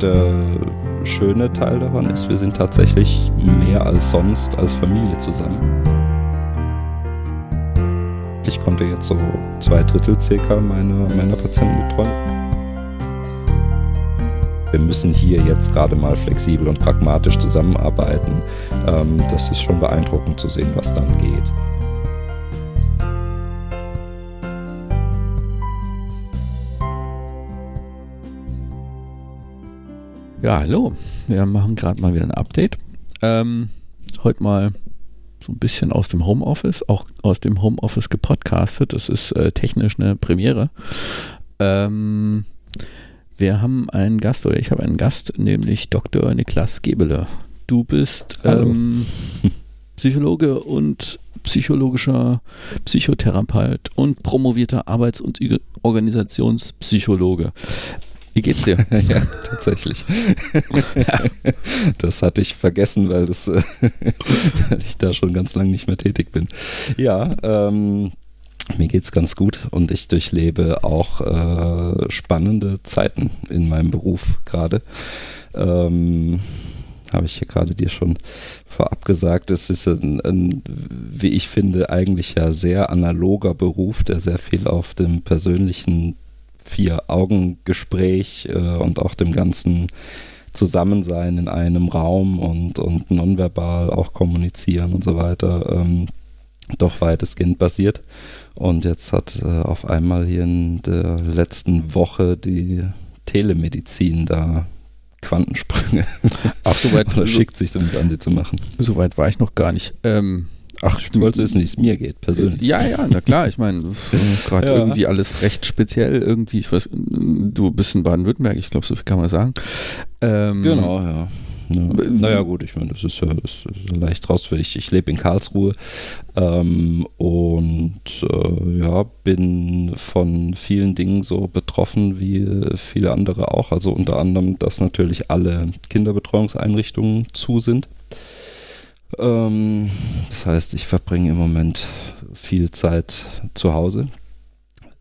Der schöne Teil daran ist, wir sind tatsächlich mehr als sonst als Familie zusammen. Ich konnte jetzt so zwei Drittel circa meiner, meiner Patienten betreuen. Wir müssen hier jetzt gerade mal flexibel und pragmatisch zusammenarbeiten. Ähm, das ist schon beeindruckend zu sehen, was dann geht. Ja, hallo. Wir machen gerade mal wieder ein Update. Ähm, heute mal so ein bisschen aus dem Homeoffice, auch aus dem Homeoffice gepodcastet. Das ist äh, technisch eine Premiere. Ähm, wir haben einen Gast, oder ich habe einen Gast, nämlich Dr. Niklas Gebele. Du bist ähm, Psychologe und psychologischer Psychotherapeut und promovierter Arbeits- und Organisationspsychologe. Wie geht's dir? ja, tatsächlich. Das hatte ich vergessen, weil, das, weil ich da schon ganz lange nicht mehr tätig bin. Ja, ähm, mir geht's ganz gut und ich durchlebe auch äh, spannende Zeiten in meinem Beruf gerade. Ähm, habe ich hier gerade dir schon vorab gesagt, es ist ein, ein, wie ich finde, eigentlich ja sehr analoger Beruf, der sehr viel auf dem persönlichen Vier-Augen-Gespräch äh, und auch dem ganzen Zusammensein in einem Raum und, und nonverbal auch kommunizieren und so weiter ähm, doch weitestgehend basiert. Und jetzt hat äh, auf einmal hier in der letzten Woche die Telemedizin da Quantensprünge. Ach, soweit. Oder schickt sich so an, sie zu machen. Soweit war ich noch gar nicht. Ähm, Ach, ich wollte wissen, wie es mir geht, persönlich. Ja, ja, na klar. Ich meine, gerade ja. irgendwie alles recht speziell. Irgendwie, ich weiß, du bist in Baden-Württemberg, ich glaube, so viel kann man sagen. Ähm, genau, ja. Ja. Naja, gut, ich meine, das ist ja das ist leicht rausfällig. Ich lebe in Karlsruhe ähm, und äh, ja, bin von vielen Dingen so betroffen wie viele andere auch. Also unter anderem, dass natürlich alle Kinderbetreuungseinrichtungen zu sind. Ähm, das heißt, ich verbringe im Moment viel Zeit zu Hause,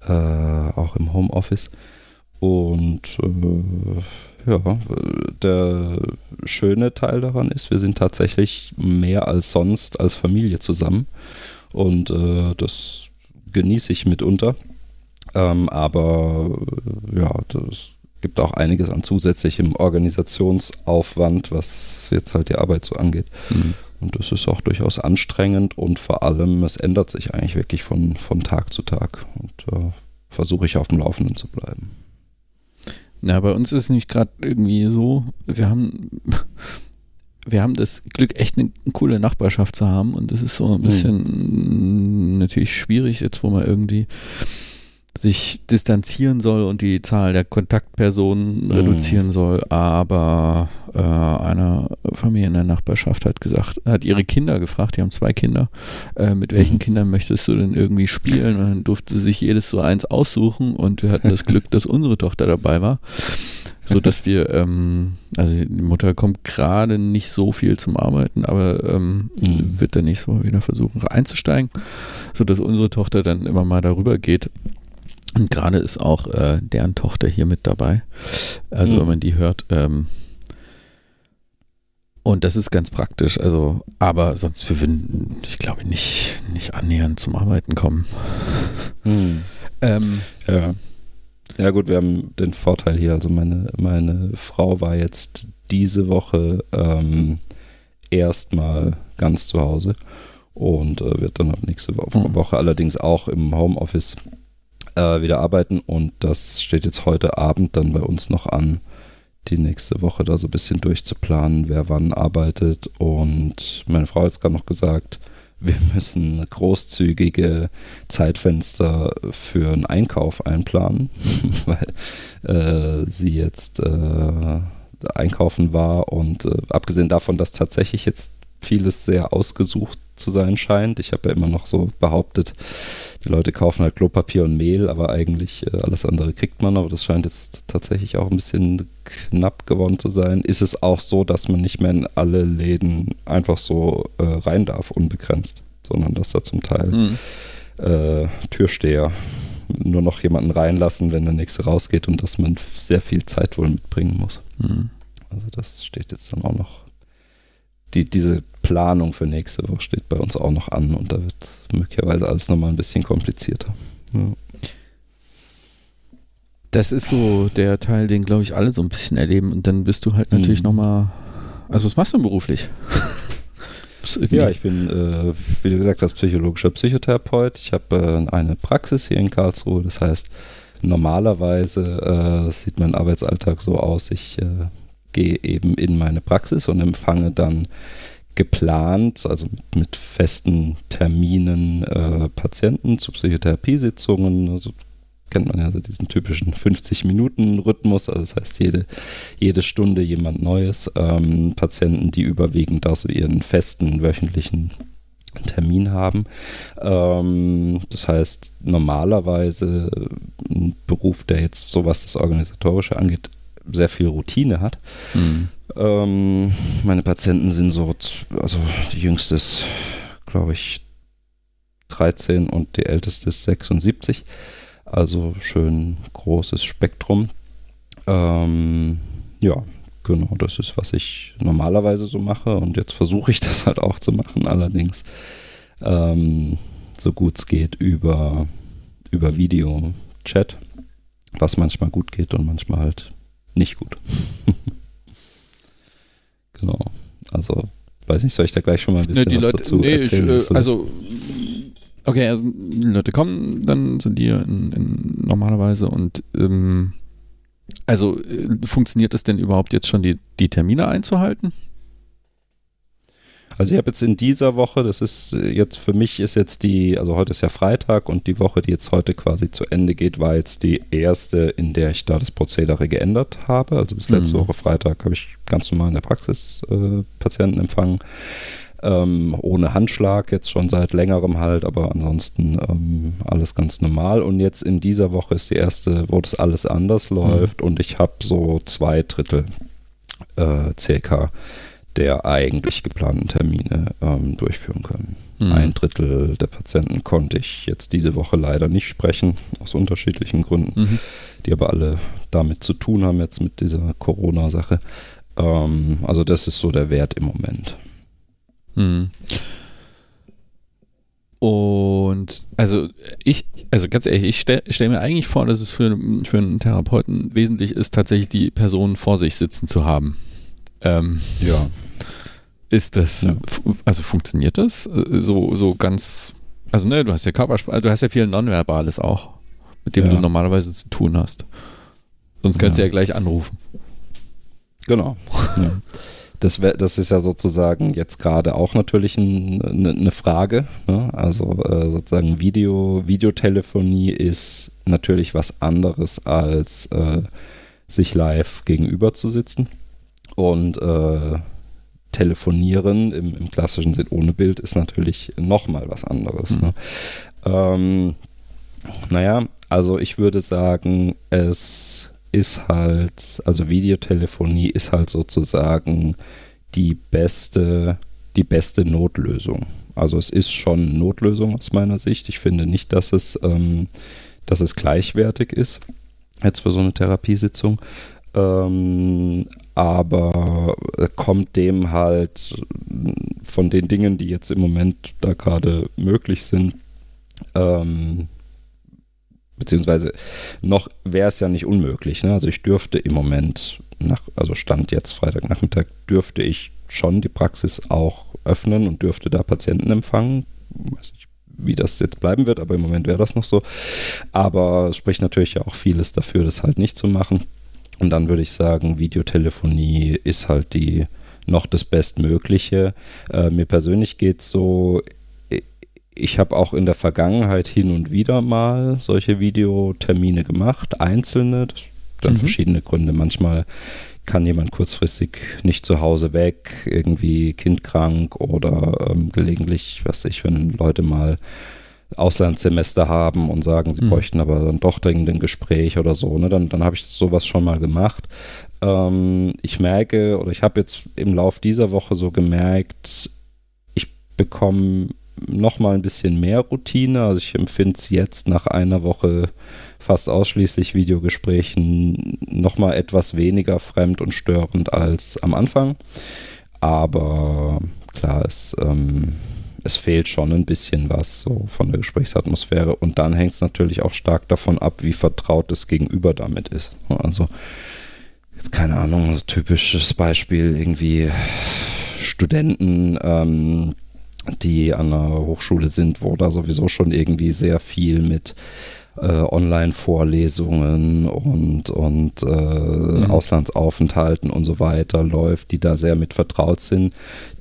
äh, auch im Homeoffice. Und äh, ja, der schöne Teil daran ist, wir sind tatsächlich mehr als sonst als Familie zusammen. Und äh, das genieße ich mitunter. Ähm, aber ja, das gibt auch einiges an zusätzlichem Organisationsaufwand, was jetzt halt die Arbeit so angeht. Mhm. Und das ist auch durchaus anstrengend und vor allem, es ändert sich eigentlich wirklich von, von Tag zu Tag. Und äh, versuche ich auf dem Laufenden zu bleiben. Na, bei uns ist es nämlich gerade irgendwie so, wir haben, wir haben das Glück, echt eine, coole Nachbarschaft zu haben und das ist so ein mhm. bisschen mhm. natürlich schwierig, jetzt wo man irgendwie sich distanzieren soll und die Zahl der Kontaktpersonen mhm. reduzieren soll, aber äh, eine Familie in der Nachbarschaft hat gesagt, hat ihre Kinder gefragt, die haben zwei Kinder, äh, mit welchen mhm. Kindern möchtest du denn irgendwie spielen? Und dann durfte sich jedes so eins aussuchen und wir hatten das Glück, dass unsere Tochter dabei war, so dass wir, ähm, also die Mutter kommt gerade nicht so viel zum Arbeiten, aber ähm, mhm. wird dann nächstes Mal wieder versuchen einzusteigen, so dass unsere Tochter dann immer mal darüber geht und gerade ist auch äh, deren Tochter hier mit dabei. Also mhm. wenn man die hört. Ähm, und das ist ganz praktisch. Also, aber sonst wir würden, ich glaube, nicht, nicht annähernd zum Arbeiten kommen. Mhm. Ähm, ja. Ja gut, wir haben den Vorteil hier. Also meine, meine Frau war jetzt diese Woche ähm, erstmal ganz zu Hause und äh, wird dann ab nächste Woche, mhm. Woche allerdings auch im Homeoffice äh, wieder arbeiten und das steht jetzt heute Abend dann bei uns noch an, die nächste Woche da so ein bisschen durchzuplanen, wer wann arbeitet. Und meine Frau hat es gerade noch gesagt, wir müssen großzügige Zeitfenster für einen Einkauf einplanen, weil äh, sie jetzt äh, einkaufen war. Und äh, abgesehen davon, dass tatsächlich jetzt vieles sehr ausgesucht zu sein scheint. Ich habe ja immer noch so behauptet, die Leute kaufen halt Klopapier und Mehl, aber eigentlich äh, alles andere kriegt man. Aber das scheint jetzt tatsächlich auch ein bisschen knapp geworden zu sein. Ist es auch so, dass man nicht mehr in alle Läden einfach so äh, rein darf, unbegrenzt, sondern dass da zum Teil mhm. äh, Türsteher nur noch jemanden reinlassen, wenn der nächste rausgeht und dass man sehr viel Zeit wohl mitbringen muss. Mhm. Also das steht jetzt dann auch noch. Die, diese Planung für nächste Woche steht bei uns auch noch an und da wird möglicherweise alles nochmal ein bisschen komplizierter. Ja. Das ist so der Teil, den glaube ich alle so ein bisschen erleben und dann bist du halt natürlich mhm. nochmal. Also was machst du beruflich? ja, ich bin, äh, wie du gesagt hast, psychologischer Psychotherapeut. Ich habe äh, eine Praxis hier in Karlsruhe. Das heißt, normalerweise äh, sieht mein Arbeitsalltag so aus, ich äh, gehe eben in meine Praxis und empfange dann geplant, also mit festen Terminen äh, Patienten zu Psychotherapiesitzungen, also kennt man ja so diesen typischen 50-Minuten-Rhythmus, also das heißt jede, jede Stunde jemand Neues. Ähm, Patienten, die überwiegend da so ihren festen wöchentlichen Termin haben. Ähm, das heißt, normalerweise ein Beruf, der jetzt so was das Organisatorische angeht, sehr viel Routine hat. Mhm. Ähm, meine Patienten sind so, also die jüngste ist, glaube ich, 13 und die älteste ist 76. Also schön großes Spektrum. Ähm, ja, genau, das ist, was ich normalerweise so mache und jetzt versuche ich das halt auch zu machen, allerdings ähm, so gut es geht über, über Video-Chat, was manchmal gut geht und manchmal halt nicht gut. genau, also weiß nicht, soll ich da gleich schon mal ein bisschen nee, was Leute, dazu nee, erzählen? Ich, äh, also Okay, also die Leute kommen dann zu dir in, in normalerweise und ähm, also äh, funktioniert es denn überhaupt jetzt schon, die, die Termine einzuhalten? Also ich habe jetzt in dieser Woche, das ist äh, jetzt für mich ist jetzt die, also heute ist ja Freitag und die Woche, die jetzt heute quasi zu Ende geht, war jetzt die erste, in der ich da das Prozedere geändert habe. Also bis letzte mhm. Woche Freitag habe ich ganz normal in der Praxis äh, Patienten empfangen ähm, ohne Handschlag, jetzt schon seit längerem halt, aber ansonsten ähm, alles ganz normal. Und jetzt in dieser Woche ist die erste, wo das alles anders mhm. läuft mhm. und ich habe so zwei Drittel äh, CK der eigentlich geplanten Termine ähm, durchführen können. Mhm. Ein Drittel der Patienten konnte ich jetzt diese Woche leider nicht sprechen, aus unterschiedlichen Gründen, mhm. die aber alle damit zu tun haben jetzt mit dieser Corona-Sache. Ähm, also das ist so der Wert im Moment. Hm. Und also ich, also ganz ehrlich, ich stelle stell mir eigentlich vor, dass es für, für einen Therapeuten wesentlich ist, tatsächlich die Person vor sich sitzen zu haben. Ähm, ja. Ist das, ja. also funktioniert das? So, so ganz, also ne, du hast ja Körpersprache, also du hast ja viel Nonverbales auch, mit dem ja. du normalerweise zu tun hast. Sonst könntest du ja gleich anrufen. Genau. Ja. Das, wär, das ist ja sozusagen jetzt gerade auch natürlich eine ein, ne Frage. Ne? Also äh, sozusagen Video, Videotelefonie ist natürlich was anderes als äh, sich live gegenüber zu sitzen. Und äh, telefonieren im, im, klassischen Sinn ohne Bild ist natürlich nochmal was anderes. Mhm. Ne? Ähm, naja, also ich würde sagen, es ist halt, also Videotelefonie ist halt sozusagen die beste, die beste Notlösung. Also es ist schon Notlösung aus meiner Sicht. Ich finde nicht, dass es, ähm, dass es gleichwertig ist, jetzt für so eine Therapiesitzung. Ähm, aber kommt dem halt von den Dingen, die jetzt im Moment da gerade möglich sind, ähm, beziehungsweise noch wäre es ja nicht unmöglich. Ne? Also ich dürfte im Moment, nach, also Stand jetzt Freitagnachmittag, dürfte ich schon die Praxis auch öffnen und dürfte da Patienten empfangen. Weiß nicht, wie das jetzt bleiben wird, aber im Moment wäre das noch so. Aber es spricht natürlich ja auch vieles dafür, das halt nicht zu machen. Und dann würde ich sagen, Videotelefonie ist halt die noch das Bestmögliche. Äh, mir persönlich geht es so, ich habe auch in der Vergangenheit hin und wieder mal solche Videotermine gemacht, einzelne, das dann mhm. verschiedene Gründe. Manchmal kann jemand kurzfristig nicht zu Hause weg, irgendwie kindkrank oder ähm, gelegentlich, was ich, wenn Leute mal Auslandssemester haben und sagen, sie mhm. bräuchten aber dann doch dringend ein Gespräch oder so, ne? dann, dann habe ich sowas schon mal gemacht. Ähm, ich merke oder ich habe jetzt im Lauf dieser Woche so gemerkt, ich bekomme nochmal ein bisschen mehr Routine. Also ich empfinde es jetzt nach einer Woche fast ausschließlich Videogesprächen nochmal etwas weniger fremd und störend als am Anfang. Aber klar, es, ähm, es fehlt schon ein bisschen was so von der Gesprächsatmosphäre. Und dann hängt es natürlich auch stark davon ab, wie vertraut das Gegenüber damit ist. Also, jetzt keine Ahnung, typisches Beispiel irgendwie Studenten, ähm, die an einer Hochschule sind, wo da sowieso schon irgendwie sehr viel mit äh, Online-Vorlesungen und, und äh, mhm. Auslandsaufenthalten und so weiter läuft, die da sehr mit vertraut sind,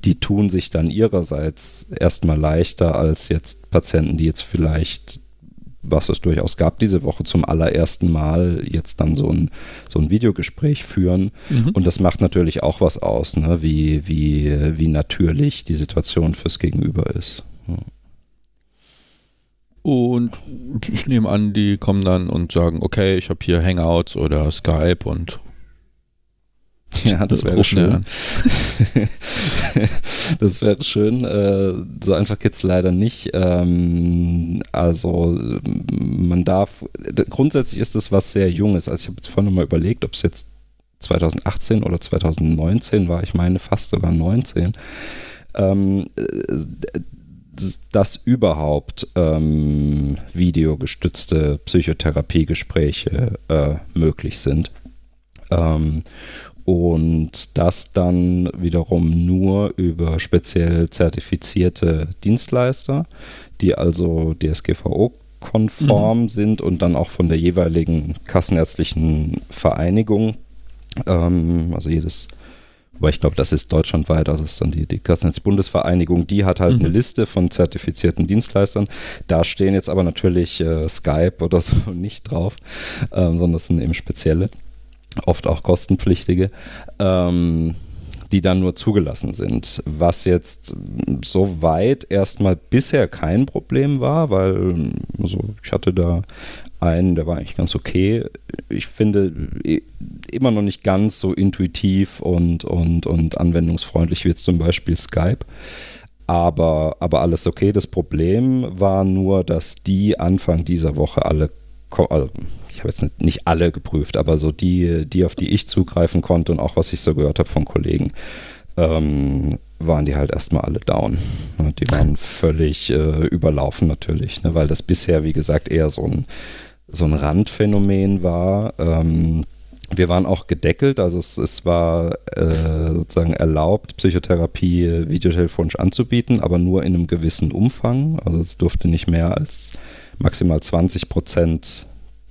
die tun sich dann ihrerseits erstmal leichter als jetzt Patienten, die jetzt vielleicht was es durchaus gab diese Woche zum allerersten Mal jetzt dann so ein, so ein Videogespräch führen. Mhm. Und das macht natürlich auch was aus, ne? wie, wie, wie natürlich die Situation fürs Gegenüber ist. Ja. Und ich nehme an, die kommen dann und sagen, okay, ich habe hier Hangouts oder Skype und ja, das wäre schön. das wäre schön. Äh, so einfach geht es leider nicht. Ähm, also man darf, grundsätzlich ist es was sehr Junges. Also ich habe jetzt vorhin mal überlegt, ob es jetzt 2018 oder 2019 war. Ich meine fast sogar 19. Ähm, dass überhaupt ähm, videogestützte Psychotherapiegespräche äh, möglich sind. Ähm, und das dann wiederum nur über speziell zertifizierte Dienstleister, die also DSGVO-konform mhm. sind und dann auch von der jeweiligen kassenärztlichen Vereinigung, ähm, also jedes aber ich glaube, das ist deutschlandweit, also ist dann die, die Kassenetz-Bundesvereinigung, die hat halt mhm. eine Liste von zertifizierten Dienstleistern. Da stehen jetzt aber natürlich äh, Skype oder so nicht drauf, ähm, sondern das sind eben spezielle oft auch kostenpflichtige, ähm, die dann nur zugelassen sind. Was jetzt soweit erstmal bisher kein Problem war, weil also ich hatte da einen, der war eigentlich ganz okay. Ich finde immer noch nicht ganz so intuitiv und, und, und anwendungsfreundlich wie jetzt zum Beispiel Skype. Aber, aber alles okay. Das Problem war nur, dass die Anfang dieser Woche alle, also ich habe jetzt nicht alle geprüft, aber so die, die, auf die ich zugreifen konnte und auch was ich so gehört habe von Kollegen, ähm, waren die halt erstmal alle down. Die waren völlig äh, überlaufen natürlich, ne, weil das bisher, wie gesagt, eher so ein, so ein Randphänomen war. Ähm, wir waren auch gedeckelt, also es, es war äh, sozusagen erlaubt, Psychotherapie videotelefonisch anzubieten, aber nur in einem gewissen Umfang. Also es durfte nicht mehr als maximal 20 Prozent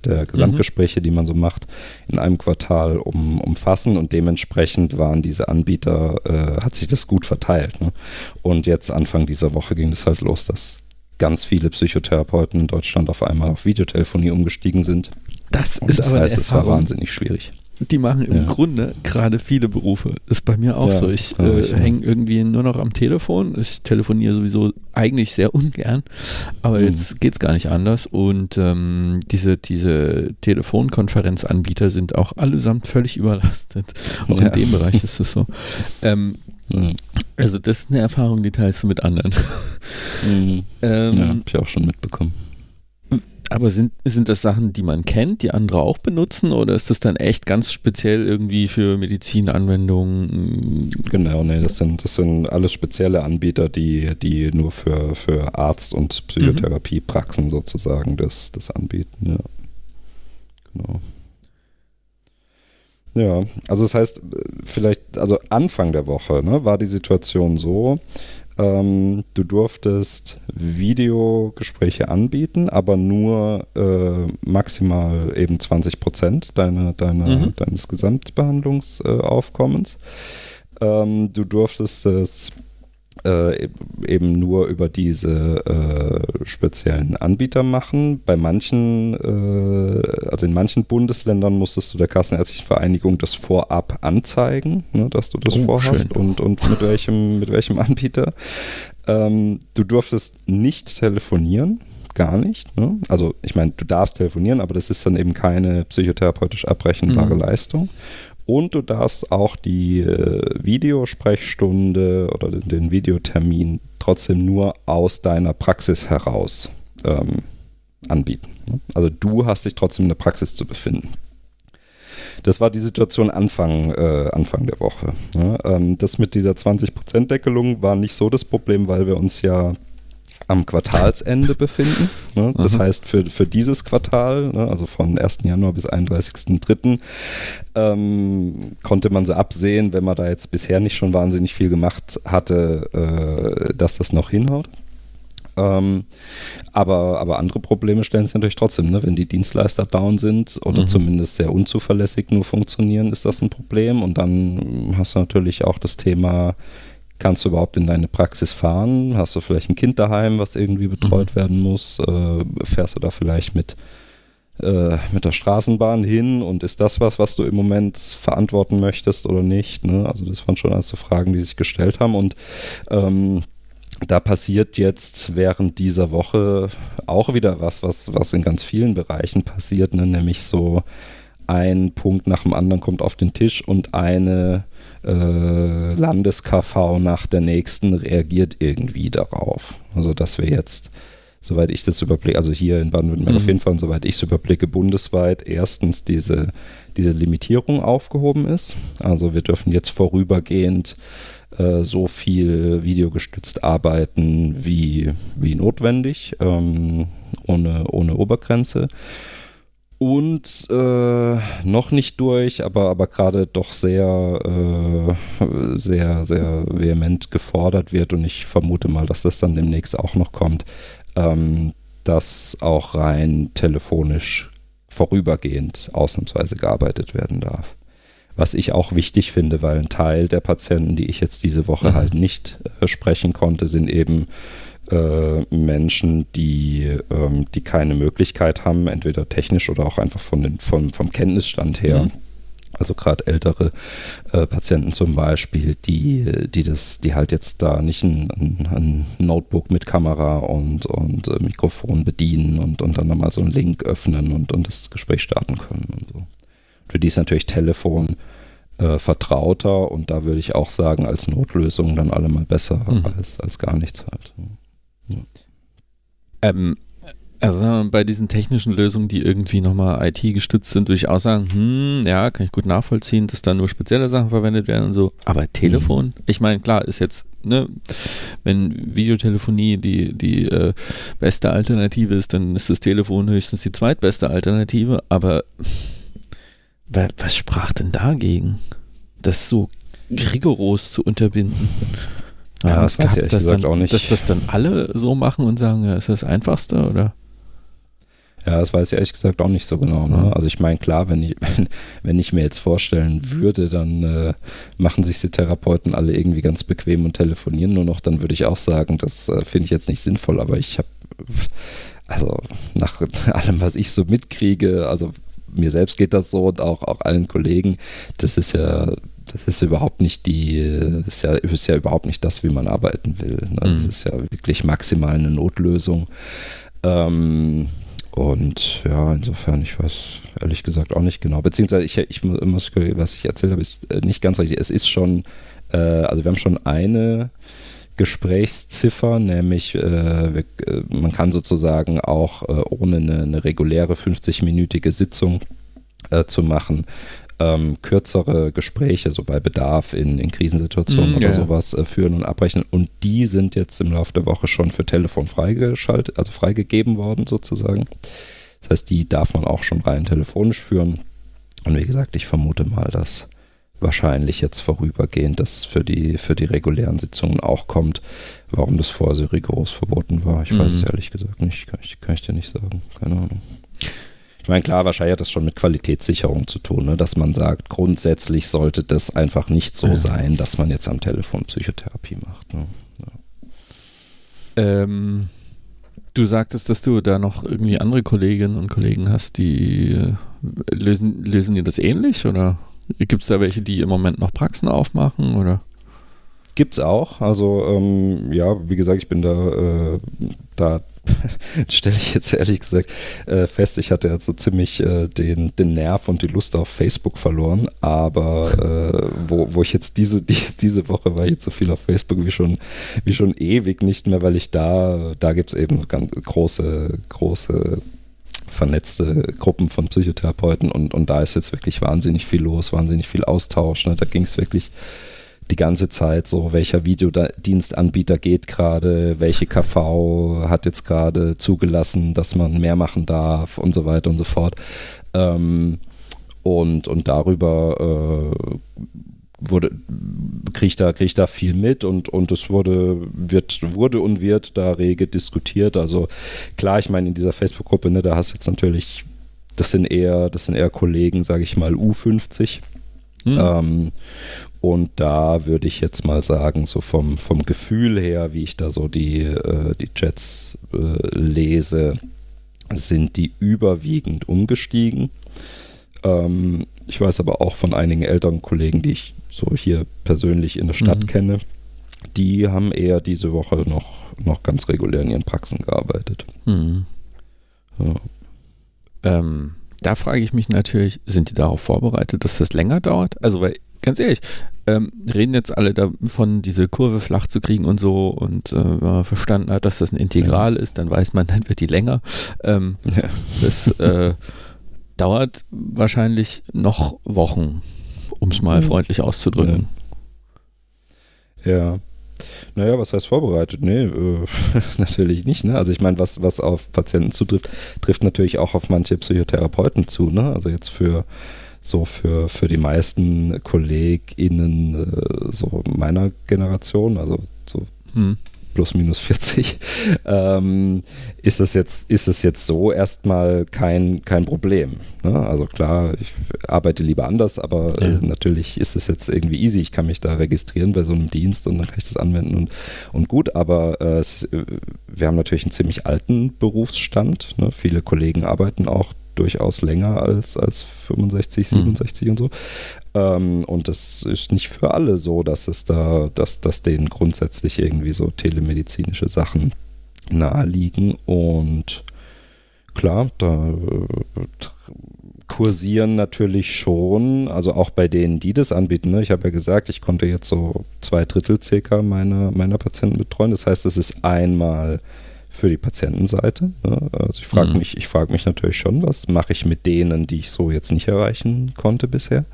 der Gesamtgespräche, mhm. die man so macht, in einem Quartal um, umfassen und dementsprechend waren diese Anbieter, äh, hat sich das gut verteilt. Ne? Und jetzt Anfang dieser Woche ging es halt los, dass ganz viele Psychotherapeuten in Deutschland auf einmal auf Videotelefonie umgestiegen sind. Das ist das aber heißt, es war wahnsinnig schwierig. Die machen im ja. Grunde gerade viele Berufe. Ist bei mir auch ja, so. Ich äh, hänge irgendwie nur noch am Telefon. Ich telefoniere sowieso eigentlich sehr ungern, aber mhm. jetzt geht es gar nicht anders. Und ähm, diese, diese Telefonkonferenzanbieter sind auch allesamt völlig überlastet. Auch ja. in dem Bereich ist es so. Ähm, mhm. Also, das ist eine Erfahrung, die teilst du mit anderen. Mhm. Ähm, ja, hab ich auch schon mitbekommen. Aber sind, sind das Sachen, die man kennt, die andere auch benutzen oder ist das dann echt ganz speziell irgendwie für Medizinanwendungen? Genau, nee, das sind, das sind alles spezielle Anbieter, die, die nur für, für Arzt- und Psychotherapiepraxen mhm. sozusagen das, das anbieten, ja. Genau. Ja, also das heißt, vielleicht, also Anfang der Woche ne, war die Situation so, ähm, du durftest Videogespräche anbieten, aber nur äh, maximal eben 20 Prozent deine, deine, mhm. deines Gesamtbehandlungsaufkommens. Ähm, du durftest es äh, eben nur über diese äh, speziellen Anbieter machen. Bei manchen, äh, also in manchen Bundesländern musstest du der Kassenärztlichen Vereinigung das vorab anzeigen, ne, dass du das oh, vorhast und, und mit welchem, mit welchem Anbieter. Ähm, du durftest nicht telefonieren gar nicht. Ne? Also ich meine, du darfst telefonieren, aber das ist dann eben keine psychotherapeutisch abbrechenbare mhm. Leistung. Und du darfst auch die äh, Videosprechstunde oder den, den, Videotermin trotzdem nur aus deiner Praxis heraus ähm, anbieten. Also du hast dich trotzdem in der Praxis zu befinden. Das war die Situation Anfang, äh, Anfang der Woche. Ja, ähm, das mit dieser 20%-Deckelung war nicht so das Problem, weil wir uns ja am Quartalsende befinden. Ne? Das mhm. heißt, für, für dieses Quartal, ne, also von 1. Januar bis 31.03., ähm, konnte man so absehen, wenn man da jetzt bisher nicht schon wahnsinnig viel gemacht hatte, äh, dass das noch hinhaut. Ähm, aber, aber andere Probleme stellen sich natürlich trotzdem, ne? wenn die Dienstleister down sind oder mhm. zumindest sehr unzuverlässig nur funktionieren, ist das ein Problem. Und dann hast du natürlich auch das Thema, kannst du überhaupt in deine Praxis fahren? Hast du vielleicht ein Kind daheim, was irgendwie betreut mhm. werden muss? Äh, fährst du da vielleicht mit, äh, mit der Straßenbahn hin und ist das was, was du im Moment verantworten möchtest oder nicht? Ne? Also das waren schon alles so Fragen, die sich gestellt haben und ähm, da passiert jetzt während dieser Woche auch wieder was, was, was in ganz vielen Bereichen passiert, ne? nämlich so ein Punkt nach dem anderen kommt auf den Tisch und eine äh, Landes-KV nach der nächsten reagiert irgendwie darauf. Also dass wir jetzt, soweit ich das überblicke, also hier in Baden-Württemberg mhm. auf jeden Fall, soweit ich es überblicke, bundesweit erstens diese, diese Limitierung aufgehoben ist. Also wir dürfen jetzt vorübergehend äh, so viel videogestützt arbeiten wie, wie notwendig, ähm, ohne, ohne Obergrenze. Und äh, noch nicht durch, aber, aber gerade doch sehr, äh, sehr, sehr vehement gefordert wird. Und ich vermute mal, dass das dann demnächst auch noch kommt, ähm, dass auch rein telefonisch vorübergehend ausnahmsweise gearbeitet werden darf. Was ich auch wichtig finde, weil ein Teil der Patienten, die ich jetzt diese Woche mhm. halt nicht äh, sprechen konnte, sind eben äh, Menschen, die, ähm, die keine Möglichkeit haben, entweder technisch oder auch einfach von den, vom, vom Kenntnisstand her. Mhm. Also gerade ältere äh, Patienten zum Beispiel, die, die das, die halt jetzt da nicht ein, ein, ein Notebook mit Kamera und, und äh, Mikrofon bedienen und, und dann nochmal so einen Link öffnen und, und das Gespräch starten können und so. Für die ist natürlich Telefon äh, vertrauter und da würde ich auch sagen, als Notlösung dann allemal besser mhm. als, als gar nichts halt. Ähm, also bei diesen technischen Lösungen, die irgendwie nochmal IT-gestützt sind, würde ich auch sagen, hm, ja, kann ich gut nachvollziehen, dass da nur spezielle Sachen verwendet werden und so. Aber Telefon, mhm. ich meine, klar, ist jetzt, ne, wenn Videotelefonie die, die äh, beste Alternative ist, dann ist das Telefon höchstens die zweitbeste Alternative, aber was sprach denn dagegen, das so rigoros zu unterbinden? Ja, das weiß ich ehrlich dann, auch nicht. Dass das dann alle so machen und sagen, ja, ist das Einfachste oder? Ja, das weiß ich ehrlich gesagt auch nicht so genau. Ne? Also ich meine, klar, wenn ich, wenn, wenn, ich mir jetzt vorstellen würde, dann äh, machen sich die Therapeuten alle irgendwie ganz bequem und telefonieren nur noch, dann würde ich auch sagen, das äh, finde ich jetzt nicht sinnvoll, aber ich habe, also nach allem, was ich so mitkriege, also mir selbst geht das so und auch, auch allen Kollegen, das ist ja, das ist überhaupt nicht die, ist ja, ist ja überhaupt nicht das, wie man arbeiten will. Ne? Das mhm. ist ja wirklich maximal eine Notlösung. Ähm, und ja, insofern, ich weiß ehrlich gesagt auch nicht genau. Beziehungsweise, ich, ich muss, was ich erzählt habe, ist äh, nicht ganz richtig. Es ist schon, äh, also wir haben schon eine Gesprächsziffer, nämlich äh, wir, äh, man kann sozusagen auch äh, ohne eine, eine reguläre 50-minütige Sitzung äh, zu machen, ähm, kürzere Gespräche, so bei Bedarf in, in Krisensituationen mm, oder ja. sowas äh, führen und abbrechen. Und die sind jetzt im Laufe der Woche schon für Telefon freigeschaltet, also freigegeben worden sozusagen. Das heißt, die darf man auch schon rein telefonisch führen. Und wie gesagt, ich vermute mal, dass wahrscheinlich jetzt vorübergehend das für die, für die regulären Sitzungen auch kommt. Warum das vorher so rigoros verboten war, ich mhm. weiß es ehrlich gesagt nicht. Kann ich, kann ich dir nicht sagen. Keine Ahnung. Ich meine, klar, wahrscheinlich hat das schon mit Qualitätssicherung zu tun, ne? dass man sagt, grundsätzlich sollte das einfach nicht so ja. sein, dass man jetzt am Telefon Psychotherapie macht. Ne? Ja. Ähm, du sagtest, dass du da noch irgendwie andere Kolleginnen und Kollegen hast, die äh, lösen, lösen die das ähnlich oder? Gibt es da welche, die im Moment noch Praxen aufmachen oder? Gibt es auch. Also ähm, ja, wie gesagt, ich bin da, äh, da stelle ich jetzt ehrlich gesagt äh, fest, ich hatte jetzt so ziemlich äh, den, den Nerv und die Lust auf Facebook verloren, aber äh, wo, wo ich jetzt diese, dies, diese Woche war jetzt so viel auf Facebook wie schon, wie schon ewig nicht mehr, weil ich da, da gibt es eben ganz große, große vernetzte Gruppen von Psychotherapeuten und, und da ist jetzt wirklich wahnsinnig viel los, wahnsinnig viel Austausch. Ne? Da ging es wirklich die ganze Zeit so, welcher Videodienstanbieter geht gerade, welche KV hat jetzt gerade zugelassen, dass man mehr machen darf und so weiter und so fort. Ähm, und, und darüber äh, wurde, kriege ich, da, krieg da viel mit und, und es wurde, wird, wurde und wird da rege diskutiert. Also klar, ich meine, in dieser Facebook-Gruppe, ne, da hast du jetzt natürlich, das sind eher, das sind eher Kollegen, sage ich mal, U50. Hm. Ähm, und da würde ich jetzt mal sagen, so vom, vom Gefühl her, wie ich da so die, äh, die Chats äh, lese, sind die überwiegend umgestiegen. Ähm, ich weiß aber auch von einigen älteren Kollegen, die ich so hier persönlich in der Stadt mhm. kenne, die haben eher diese Woche noch, noch ganz regulär in ihren Praxen gearbeitet. Mhm. Ja. Ähm, da frage ich mich natürlich, sind die darauf vorbereitet, dass das länger dauert? Also, weil, ganz ehrlich, ähm, reden jetzt alle davon, diese Kurve flach zu kriegen und so und äh, wenn man verstanden hat, dass das ein Integral ja. ist, dann weiß man, dann wird die länger. Ähm, ja. Das äh, dauert wahrscheinlich noch Wochen um es mal mhm. freundlich auszudrücken. Ja. ja. Naja, was heißt vorbereitet? Nee, äh, natürlich nicht. Ne? Also ich meine, was, was auf Patienten zutrifft, trifft natürlich auch auf manche Psychotherapeuten zu. Ne? Also jetzt für so für, für die meisten KollegInnen äh, so meiner Generation, also so hm plus minus 40, ähm, ist es jetzt, ist es jetzt so erstmal kein, kein Problem. Ne? Also klar, ich arbeite lieber anders, aber äh, ja. äh, natürlich ist es jetzt irgendwie easy. Ich kann mich da registrieren bei so einem Dienst und dann kann ich das anwenden und, und gut, aber äh, ist, äh, wir haben natürlich einen ziemlich alten Berufsstand. Ne? Viele Kollegen arbeiten auch durchaus länger als, als 65, 67 mhm. und so. Ähm, und das ist nicht für alle so, dass es da, dass, dass denen grundsätzlich irgendwie so telemedizinische Sachen naheliegen. Und klar, da äh, kursieren natürlich schon, also auch bei denen, die das anbieten. Ne? Ich habe ja gesagt, ich konnte jetzt so zwei Drittel circa meiner, meiner Patienten betreuen. Das heißt, es ist einmal für die Patientenseite. Ne? Also ich frage mhm. mich, ich frage mich natürlich schon, was mache ich mit denen, die ich so jetzt nicht erreichen konnte bisher.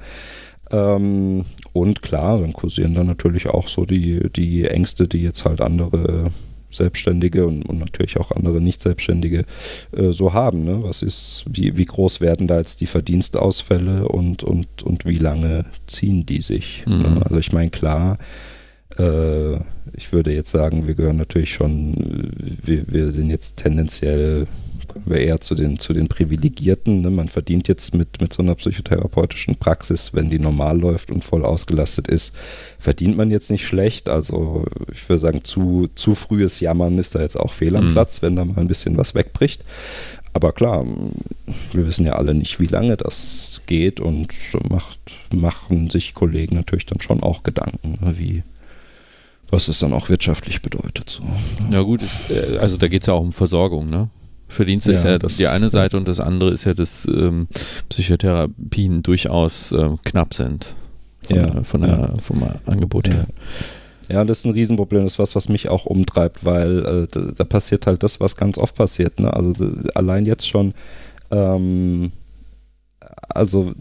Ähm, und klar, dann kursieren dann natürlich auch so die, die Ängste, die jetzt halt andere Selbstständige und, und natürlich auch andere Nicht-Selbstständige äh, so haben. Ne? Was ist, wie, wie groß werden da jetzt die Verdienstausfälle und, und, und wie lange ziehen die sich? Ne? Mhm. Ne? Also ich meine, klar, äh, ich würde jetzt sagen, wir gehören natürlich schon, wir, wir sind jetzt tendenziell wir eher zu den, zu den Privilegierten. Ne? Man verdient jetzt mit, mit so einer psychotherapeutischen Praxis, wenn die normal läuft und voll ausgelastet ist, verdient man jetzt nicht schlecht. Also ich würde sagen, zu, zu frühes Jammern ist da jetzt auch fehl am mhm. Platz, wenn da mal ein bisschen was wegbricht. Aber klar, wir wissen ja alle nicht, wie lange das geht und macht, machen sich Kollegen natürlich dann schon auch Gedanken, ne? wie, was es dann auch wirtschaftlich bedeutet. So. Ja gut, ist, äh, also da geht es ja auch um Versorgung, ne? Verdienst ja, ist ja das, die eine Seite und das andere ist ja, dass ähm, Psychotherapien durchaus äh, knapp sind von, ja, von der, ja. vom Angebot her. Ja, das ist ein Riesenproblem. Das ist was, was mich auch umtreibt, weil äh, da, da, passiert halt das, was ganz oft passiert. Ne? Also allein jetzt schon, ähm, also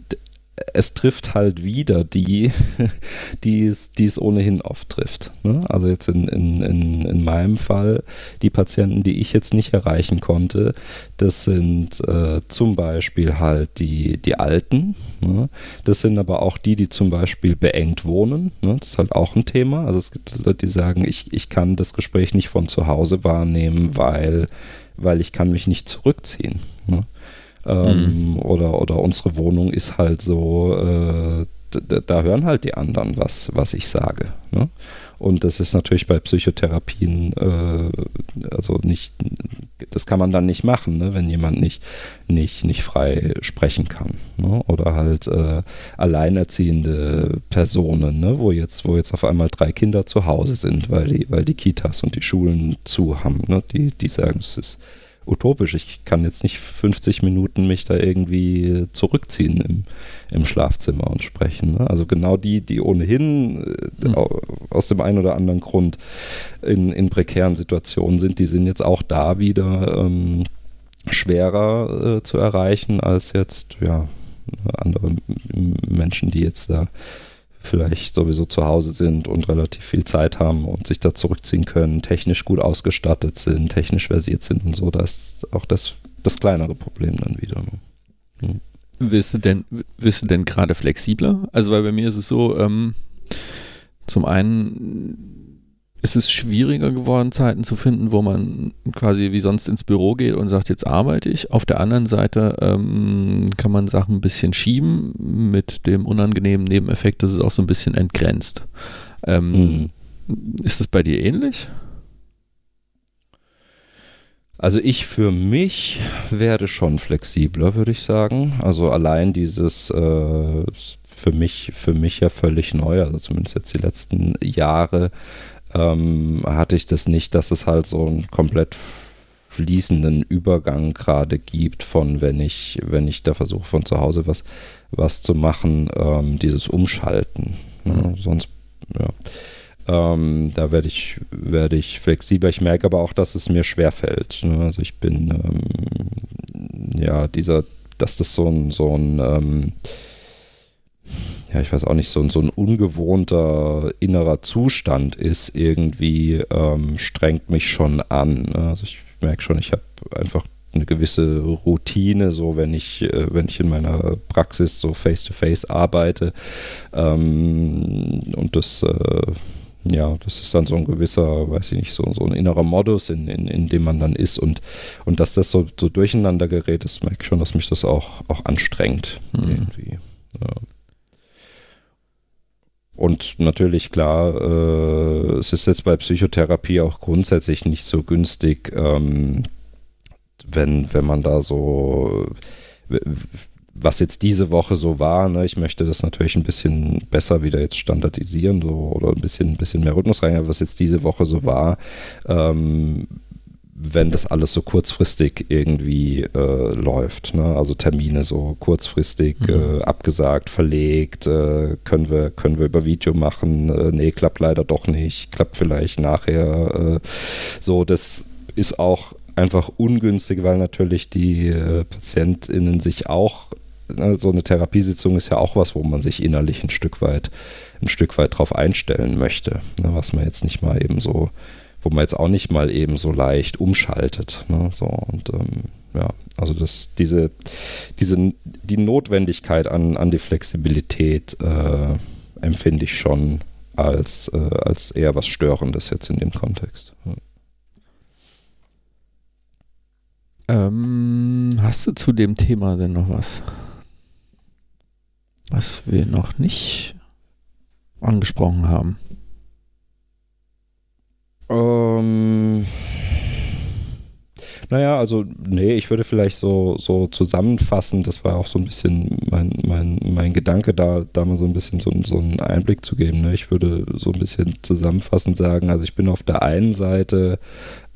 es trifft halt wieder die, die es, die es ohnehin oft trifft. Ne? Also jetzt in, in, in, in meinem Fall, die Patienten, die ich jetzt nicht erreichen konnte, das sind äh, zum Beispiel halt die, die Alten. Ne? Das sind aber auch die, die zum Beispiel beengt wohnen. Ne? Das ist halt auch ein Thema. Also es gibt Leute, die sagen, ich, ich kann das Gespräch nicht von zu Hause wahrnehmen, weil, weil ich kann mich nicht zurückziehen. Ähm, mhm. oder, oder unsere Wohnung ist halt so, äh, da, da, hören halt die anderen, was, was ich sage. Ne? Und das ist natürlich bei Psychotherapien, äh, also nicht, das kann man dann nicht machen, ne, wenn jemand nicht, nicht, nicht frei sprechen kann. Ne? Oder halt äh, alleinerziehende Personen, ne? wo, jetzt, wo jetzt auf einmal drei Kinder zu Hause sind, weil die, weil die Kitas und die Schulen zu haben. Ne? Die, die sagen, es ist utopisch. Ich kann jetzt nicht 50 Minuten mich da irgendwie zurückziehen im, im Schlafzimmer und sprechen. Ne? Also genau die, die ohnehin äh, mhm. aus dem einen oder anderen Grund in, in prekären Situationen sind, die sind jetzt auch da wieder ähm, schwerer äh, zu erreichen als jetzt ja, andere Menschen, die jetzt da vielleicht sowieso zu Hause sind und relativ viel Zeit haben und sich da zurückziehen können, technisch gut ausgestattet sind, technisch versiert sind und so, da ist auch das, das kleinere Problem dann wieder. Ne? Hm. Wirst du denn, wirst du denn gerade flexibler? Also, weil bei mir ist es so, ähm, zum einen ist es schwieriger geworden, Zeiten zu finden, wo man quasi wie sonst ins Büro geht und sagt, jetzt arbeite ich. Auf der anderen Seite ähm, kann man Sachen ein bisschen schieben mit dem unangenehmen Nebeneffekt, dass es auch so ein bisschen entgrenzt. Ähm, mhm. Ist es bei dir ähnlich? Also ich für mich werde schon flexibler, würde ich sagen. Also allein dieses äh, für mich, für mich ja völlig neu, also zumindest jetzt die letzten Jahre, ähm, hatte ich das nicht, dass es halt so einen komplett fließenden Übergang gerade gibt von, wenn ich, wenn ich da versuche von zu Hause was, was zu machen, ähm, dieses Umschalten. Ne? Mhm. Sonst, ja. Ähm, da werde ich, werde ich flexibler. Ich merke aber auch, dass es mir schwerfällt. Ne? Also ich bin, ähm, ja, dieser, dass das so ein, so ein ähm, ja, ich weiß auch nicht, so, so ein ungewohnter innerer Zustand ist, irgendwie ähm, strengt mich schon an. Also ich merke schon, ich habe einfach eine gewisse Routine, so wenn ich, äh, wenn ich in meiner Praxis so face-to-face -face arbeite. Ähm, und das, äh, ja, das ist dann so ein gewisser, weiß ich nicht, so, so ein innerer Modus, in, in, in dem man dann ist. Und, und dass das so, so durcheinander gerät, das merke ich schon, dass mich das auch, auch anstrengt. Mhm. Irgendwie. Ja. Und natürlich, klar, äh, es ist jetzt bei Psychotherapie auch grundsätzlich nicht so günstig, ähm, wenn, wenn man da so, was jetzt diese Woche so war, ne, ich möchte das natürlich ein bisschen besser wieder jetzt standardisieren so, oder ein bisschen, ein bisschen mehr Rhythmus rein, was jetzt diese Woche so war, ähm, wenn das alles so kurzfristig irgendwie äh, läuft. Ne? Also Termine so kurzfristig mhm. äh, abgesagt, verlegt, äh, können, wir, können wir über Video machen, äh, nee, klappt leider doch nicht, klappt vielleicht nachher. Äh, so, das ist auch einfach ungünstig, weil natürlich die äh, PatientInnen sich auch, ne, so eine Therapiesitzung ist ja auch was, wo man sich innerlich ein Stück weit, ein Stück weit drauf einstellen möchte, ne? was man jetzt nicht mal eben so wo man jetzt auch nicht mal eben so leicht umschaltet. Ne? So, und ähm, ja, also das, diese, diese, die Notwendigkeit an, an die Flexibilität äh, empfinde ich schon als, äh, als eher was Störendes jetzt in dem Kontext. Ähm, hast du zu dem Thema denn noch was? Was wir noch nicht angesprochen haben? Ähm, naja, also, nee, ich würde vielleicht so, so zusammenfassen, das war auch so ein bisschen mein, mein, mein Gedanke, da, da mal so ein bisschen so, so einen Einblick zu geben. Ne? Ich würde so ein bisschen zusammenfassend sagen, also ich bin auf der einen Seite,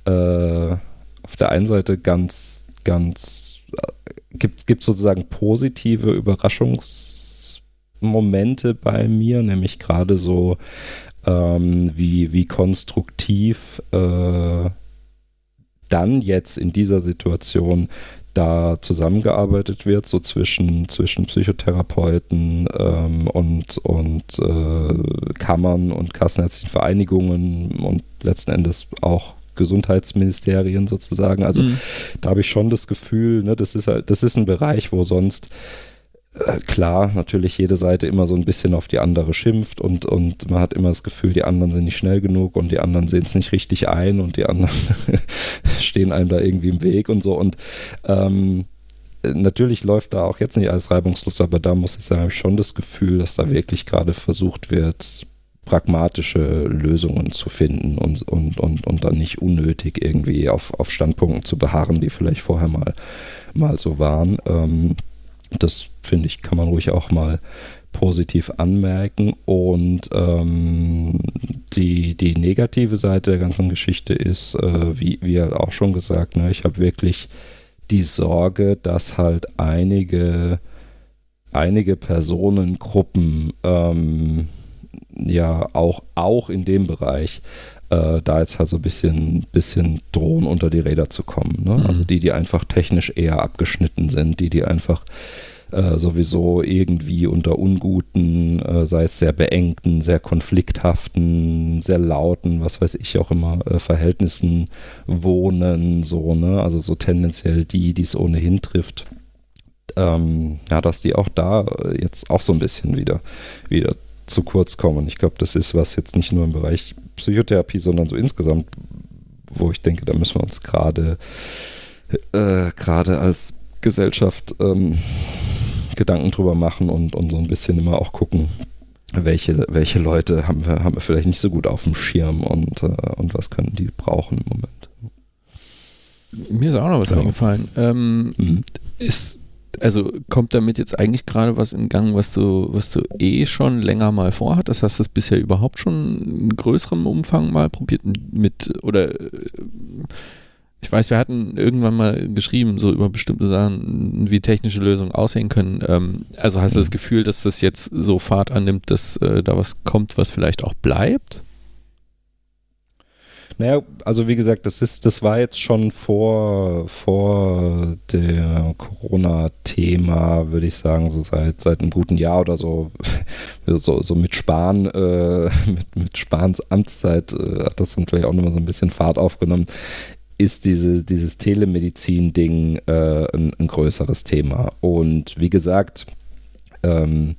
äh, auf der einen Seite ganz, ganz, äh, gibt, gibt sozusagen positive Überraschungsmomente bei mir, nämlich gerade so ähm, wie, wie konstruktiv äh, dann jetzt in dieser Situation da zusammengearbeitet wird, so zwischen, zwischen Psychotherapeuten ähm, und, und äh, Kammern und kassenärztlichen Vereinigungen und letzten Endes auch Gesundheitsministerien sozusagen. Also mhm. da habe ich schon das Gefühl, ne, das ist halt, das ist ein Bereich, wo sonst klar, natürlich jede Seite immer so ein bisschen auf die andere schimpft und, und man hat immer das Gefühl, die anderen sind nicht schnell genug und die anderen sehen es nicht richtig ein und die anderen stehen einem da irgendwie im Weg und so. Und ähm, natürlich läuft da auch jetzt nicht alles reibungslos, aber da muss ich sagen, habe ich schon das Gefühl, dass da wirklich gerade versucht wird, pragmatische Lösungen zu finden und, und, und, und dann nicht unnötig irgendwie auf, auf Standpunkten zu beharren, die vielleicht vorher mal, mal so waren. Ähm, das finde ich, kann man ruhig auch mal positiv anmerken. Und ähm, die, die negative Seite der ganzen Geschichte ist, äh, wie, wie halt auch schon gesagt, ne, ich habe wirklich die Sorge, dass halt einige, einige Personengruppen ähm, ja auch, auch in dem Bereich äh, da jetzt halt so ein bisschen, bisschen drohen, unter die Räder zu kommen. Ne? Mhm. Also die, die einfach technisch eher abgeschnitten sind, die, die einfach äh, sowieso irgendwie unter unguten, äh, sei es sehr beengten, sehr konflikthaften, sehr lauten, was weiß ich auch immer, äh, Verhältnissen wohnen, so, ne? Also so tendenziell die, die es ohnehin trifft. Ähm, ja, dass die auch da jetzt auch so ein bisschen wieder, wieder zu kurz kommen. Ich glaube, das ist was jetzt nicht nur im Bereich Psychotherapie, sondern so insgesamt, wo ich denke, da müssen wir uns gerade äh, gerade als Gesellschaft ähm, Gedanken drüber machen und, und so ein bisschen immer auch gucken, welche, welche Leute haben wir, haben wir vielleicht nicht so gut auf dem Schirm und, äh, und was können die brauchen im Moment. Mir ist auch noch was ja. eingefallen. Ähm, mhm. Ist also kommt damit jetzt eigentlich gerade was in Gang, was du, was du eh schon länger mal vorhat? Das hast du bisher überhaupt schon in größerem Umfang mal probiert mit oder ich weiß, wir hatten irgendwann mal geschrieben, so über bestimmte Sachen, wie technische Lösungen aussehen können. Ähm, also hast du das mhm. Gefühl, dass das jetzt so Fahrt annimmt, dass äh, da was kommt, was vielleicht auch bleibt? Naja, also wie gesagt, das ist, das war jetzt schon vor, vor der Corona-Thema, würde ich sagen, so seit, seit einem guten Jahr oder so, so, so mit Spahn, äh, mit, mit Spahns Amtszeit äh, hat das vielleicht auch nochmal so ein bisschen Fahrt aufgenommen ist diese, dieses Telemedizin-Ding äh, ein, ein, größeres Thema. Und wie gesagt, ähm,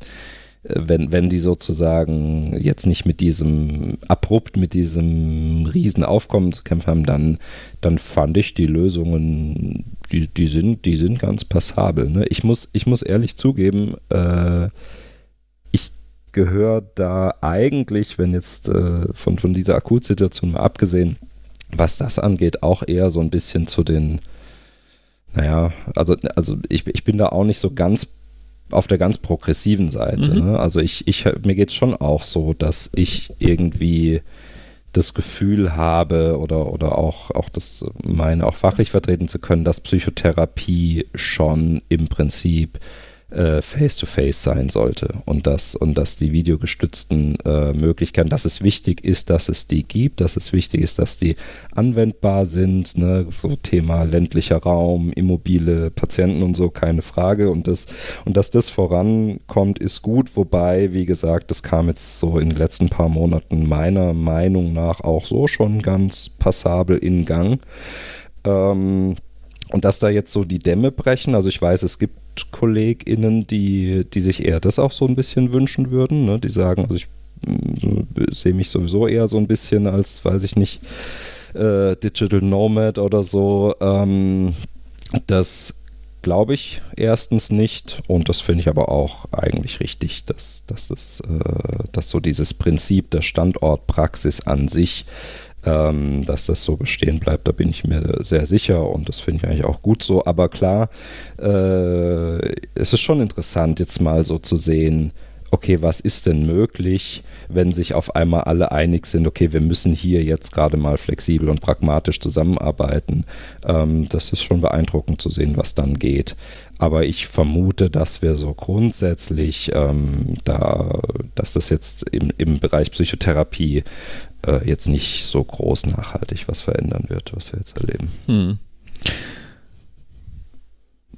wenn, wenn die sozusagen jetzt nicht mit diesem abrupt mit diesem Riesenaufkommen zu kämpfen haben, dann, dann fand ich die Lösungen, die, die, sind, die sind ganz passabel. Ne? Ich, muss, ich muss ehrlich zugeben, äh, ich gehöre da eigentlich, wenn jetzt äh, von, von dieser Akutsituation mal abgesehen, was das angeht, auch eher so ein bisschen zu den, naja, also, also ich, ich bin da auch nicht so ganz auf der ganz progressiven Seite. Mhm. Ne? Also ich, ich, mir geht es schon auch so, dass ich irgendwie das Gefühl habe oder, oder auch, auch das meine, auch fachlich vertreten zu können, dass Psychotherapie schon im Prinzip äh, face-to-face sein sollte und dass, und dass die videogestützten äh, Möglichkeiten, dass es wichtig ist, dass es die gibt, dass es wichtig ist, dass die anwendbar sind, ne? so Thema ländlicher Raum, immobile Patienten und so, keine Frage und das, und dass das vorankommt, ist gut, wobei, wie gesagt, das kam jetzt so in den letzten paar Monaten meiner Meinung nach auch so schon ganz passabel in Gang. Ähm, und dass da jetzt so die Dämme brechen, also ich weiß, es gibt KollegInnen, die, die sich eher das auch so ein bisschen wünschen würden. Ne? Die sagen, also ich äh, sehe mich sowieso eher so ein bisschen als, weiß ich nicht, äh, Digital Nomad oder so. Ähm, das glaube ich erstens nicht und das finde ich aber auch eigentlich richtig, dass, dass, das, äh, dass so dieses Prinzip der Standortpraxis an sich ähm, dass das so bestehen bleibt, da bin ich mir sehr sicher und das finde ich eigentlich auch gut so. Aber klar, äh, es ist schon interessant, jetzt mal so zu sehen, okay, was ist denn möglich, wenn sich auf einmal alle einig sind, okay, wir müssen hier jetzt gerade mal flexibel und pragmatisch zusammenarbeiten. Ähm, das ist schon beeindruckend zu sehen, was dann geht. Aber ich vermute, dass wir so grundsätzlich, ähm, da, dass das jetzt im, im Bereich Psychotherapie äh, jetzt nicht so groß nachhaltig was verändern wird, was wir jetzt erleben. Hm.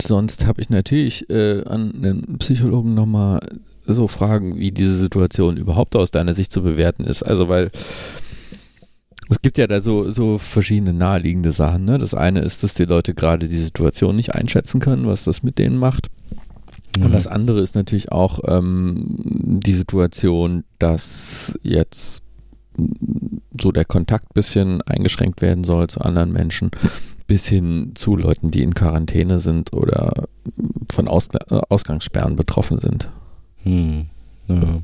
Sonst habe ich natürlich äh, an einen Psychologen nochmal so Fragen, wie diese Situation überhaupt aus deiner Sicht zu bewerten ist. Also, weil es gibt ja da so, so verschiedene naheliegende Sachen. Ne? Das eine ist, dass die Leute gerade die Situation nicht einschätzen können, was das mit denen macht. Und mhm. das andere ist natürlich auch ähm, die Situation, dass jetzt so der Kontakt bisschen eingeschränkt werden soll zu anderen Menschen, bis hin zu Leuten, die in Quarantäne sind oder von Ausg Ausgangssperren betroffen sind. Hm. Ja.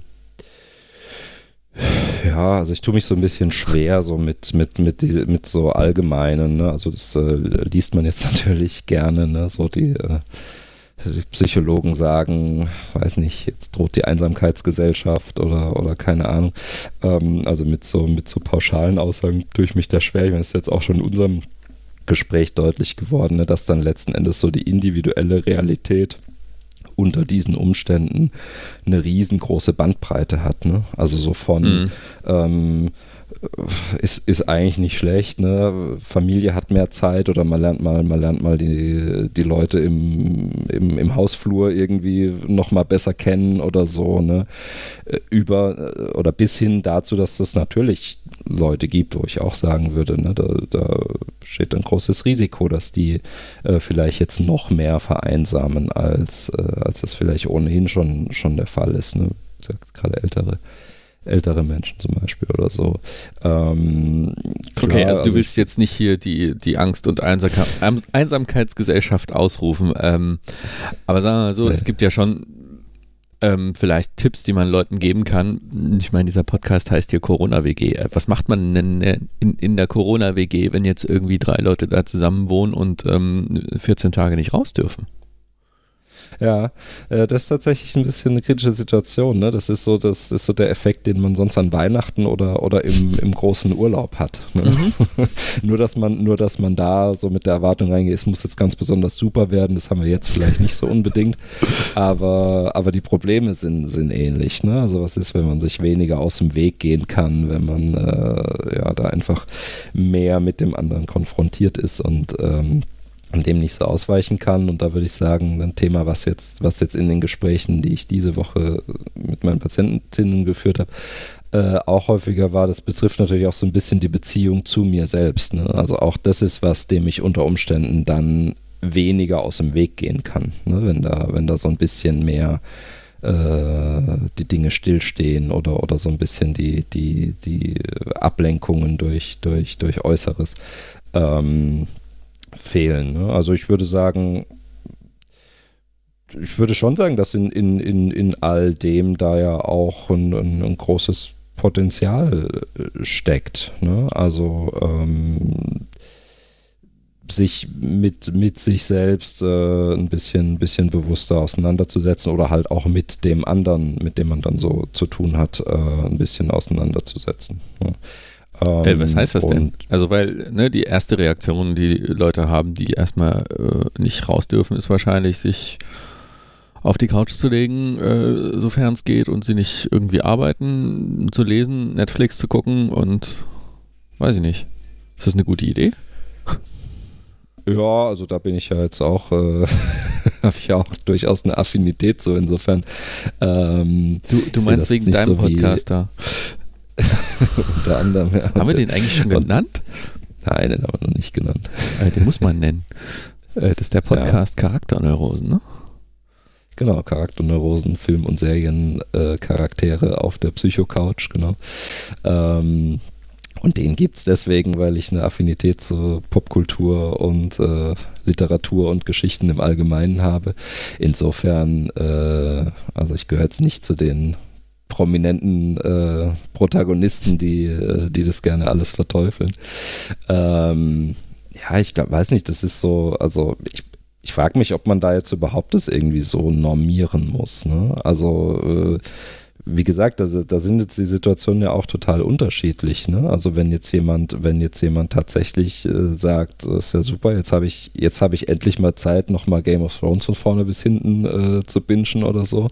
Ja, also ich tue mich so ein bisschen schwer so mit, mit, mit, die, mit so allgemeinen, ne? also das äh, liest man jetzt natürlich gerne, ne? so die, äh, Psychologen sagen, weiß nicht, jetzt droht die Einsamkeitsgesellschaft oder, oder keine Ahnung, ähm, also mit so, mit so pauschalen Aussagen tue ich mich da schwer, ich meine, das ist jetzt auch schon in unserem Gespräch deutlich geworden, ne? dass dann letzten Endes so die individuelle Realität unter diesen Umständen eine riesengroße Bandbreite hat. Ne? Also so von mhm. ähm, ist, ist eigentlich nicht schlecht. Ne? Familie hat mehr Zeit oder man lernt mal, man lernt mal die, die Leute im, im, im Hausflur irgendwie nochmal besser kennen oder so. Ne? Äh, über äh, oder bis hin dazu, dass es natürlich Leute gibt, wo ich auch sagen würde, ne, da, da steht ein großes Risiko, dass die äh, vielleicht jetzt noch mehr vereinsamen, als, äh, als das vielleicht ohnehin schon, schon der Fall ist. Ne? Gerade ältere ältere Menschen zum Beispiel oder so. Ähm, klar, okay, also du also willst jetzt nicht hier die, die Angst- und Einsam Einsamkeitsgesellschaft ausrufen, ähm, aber sagen wir mal so, nee. es gibt ja schon ähm, vielleicht Tipps, die man Leuten geben kann. Ich meine, dieser Podcast heißt hier Corona-WG. Was macht man denn in, in der Corona-WG, wenn jetzt irgendwie drei Leute da zusammen wohnen und ähm, 14 Tage nicht raus dürfen? Ja, äh, das ist tatsächlich ein bisschen eine kritische Situation. Ne? Das ist so, das ist so der Effekt, den man sonst an Weihnachten oder, oder im, im großen Urlaub hat. Ne? Mhm. nur, dass man, nur, dass man da so mit der Erwartung reingeht, es muss jetzt ganz besonders super werden. Das haben wir jetzt vielleicht nicht so unbedingt. Aber, aber die Probleme sind, sind ähnlich. Ne? Also was ist, wenn man sich weniger aus dem Weg gehen kann, wenn man äh, ja da einfach mehr mit dem anderen konfrontiert ist und ähm, dem nicht so ausweichen kann. Und da würde ich sagen, ein Thema, was jetzt, was jetzt in den Gesprächen, die ich diese Woche mit meinen Patientinnen geführt habe, äh, auch häufiger war, das betrifft natürlich auch so ein bisschen die Beziehung zu mir selbst. Ne? Also auch das ist was, dem ich unter Umständen dann weniger aus dem Weg gehen kann, ne? wenn da, wenn da so ein bisschen mehr äh, die Dinge stillstehen oder, oder so ein bisschen die, die, die Ablenkungen durch, durch, durch Äußeres. Ähm, fehlen. Ne? Also ich würde sagen, ich würde schon sagen, dass in, in, in, in all dem da ja auch ein, ein, ein großes Potenzial äh, steckt. Ne? Also ähm, sich mit, mit sich selbst äh, ein bisschen, bisschen bewusster auseinanderzusetzen oder halt auch mit dem anderen, mit dem man dann so zu tun hat, äh, ein bisschen auseinanderzusetzen. Ne? Ähm, äh, was heißt das denn? Also, weil ne, die erste Reaktion, die Leute haben, die erstmal äh, nicht raus dürfen, ist wahrscheinlich, sich auf die Couch zu legen, äh, sofern es geht, und sie nicht irgendwie arbeiten, zu lesen, Netflix zu gucken und weiß ich nicht. Ist das eine gute Idee? Ja, also da bin ich ja jetzt auch, äh, habe ich ja auch durchaus eine Affinität so insofern. Ähm, du, du meinst wegen deinem so Podcast da? Unter anderem, ja. Haben wir den eigentlich schon genannt? Nein, den haben wir noch nicht genannt. Äh, den muss man nennen. Äh, das ist der Podcast ja. Charakterneurosen, ne? Genau, Charakterneurosen, Film- und Seriencharaktere äh, auf der Psycho-Couch, genau. Ähm, und den gibt es deswegen, weil ich eine Affinität zur Popkultur und äh, Literatur und Geschichten im Allgemeinen habe. Insofern, äh, also ich gehöre jetzt nicht zu den prominenten äh, Protagonisten, die, äh, die das gerne alles verteufeln. Ähm, ja, ich glaub, weiß nicht, das ist so, also ich, ich frage mich, ob man da jetzt überhaupt das irgendwie so normieren muss. Ne? Also äh, wie gesagt, also, da sind jetzt die Situationen ja auch total unterschiedlich. Ne? Also wenn jetzt jemand, wenn jetzt jemand tatsächlich äh, sagt, das ist ja super, jetzt habe ich, jetzt habe ich endlich mal Zeit, nochmal Game of Thrones von vorne bis hinten äh, zu bingen oder so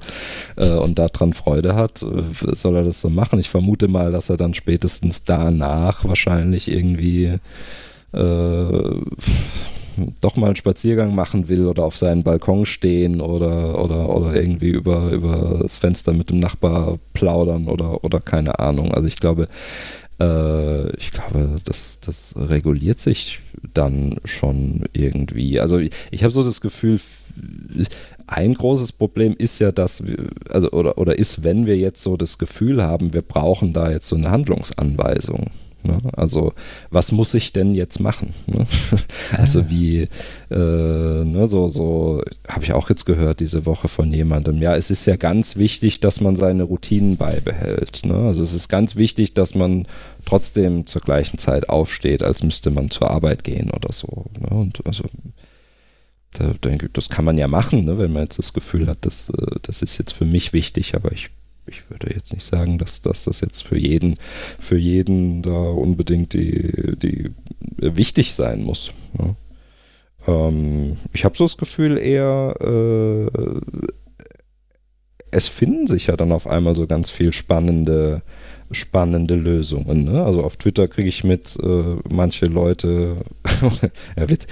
äh, und daran Freude hat, äh, soll er das so machen. Ich vermute mal, dass er dann spätestens danach wahrscheinlich irgendwie äh, doch mal einen Spaziergang machen will oder auf seinen Balkon stehen oder, oder, oder irgendwie über, über das Fenster mit dem Nachbar plaudern oder, oder keine Ahnung. Also ich glaube, äh, ich glaube, das, das reguliert sich dann schon irgendwie. Also ich, ich habe so das Gefühl, ein großes Problem ist ja, dass wir, also oder, oder ist, wenn wir jetzt so das Gefühl haben, wir brauchen da jetzt so eine Handlungsanweisung Ne? Also was muss ich denn jetzt machen? Ne? Also wie, äh, ne, so, so habe ich auch jetzt gehört diese Woche von jemandem. Ja, es ist ja ganz wichtig, dass man seine Routinen beibehält. Ne? Also es ist ganz wichtig, dass man trotzdem zur gleichen Zeit aufsteht, als müsste man zur Arbeit gehen oder so. Ne? Und also da denke das kann man ja machen, ne? wenn man jetzt das Gefühl hat, das, äh, das ist jetzt für mich wichtig, aber ich ich würde jetzt nicht sagen, dass, dass das jetzt für jeden, für jeden da unbedingt die, die wichtig sein muss. Ja. Ähm, ich habe so das Gefühl eher, äh, es finden sich ja dann auf einmal so ganz viel spannende spannende Lösungen. Ne? Also auf Twitter kriege ich mit, äh, manche Leute, ja, Witz,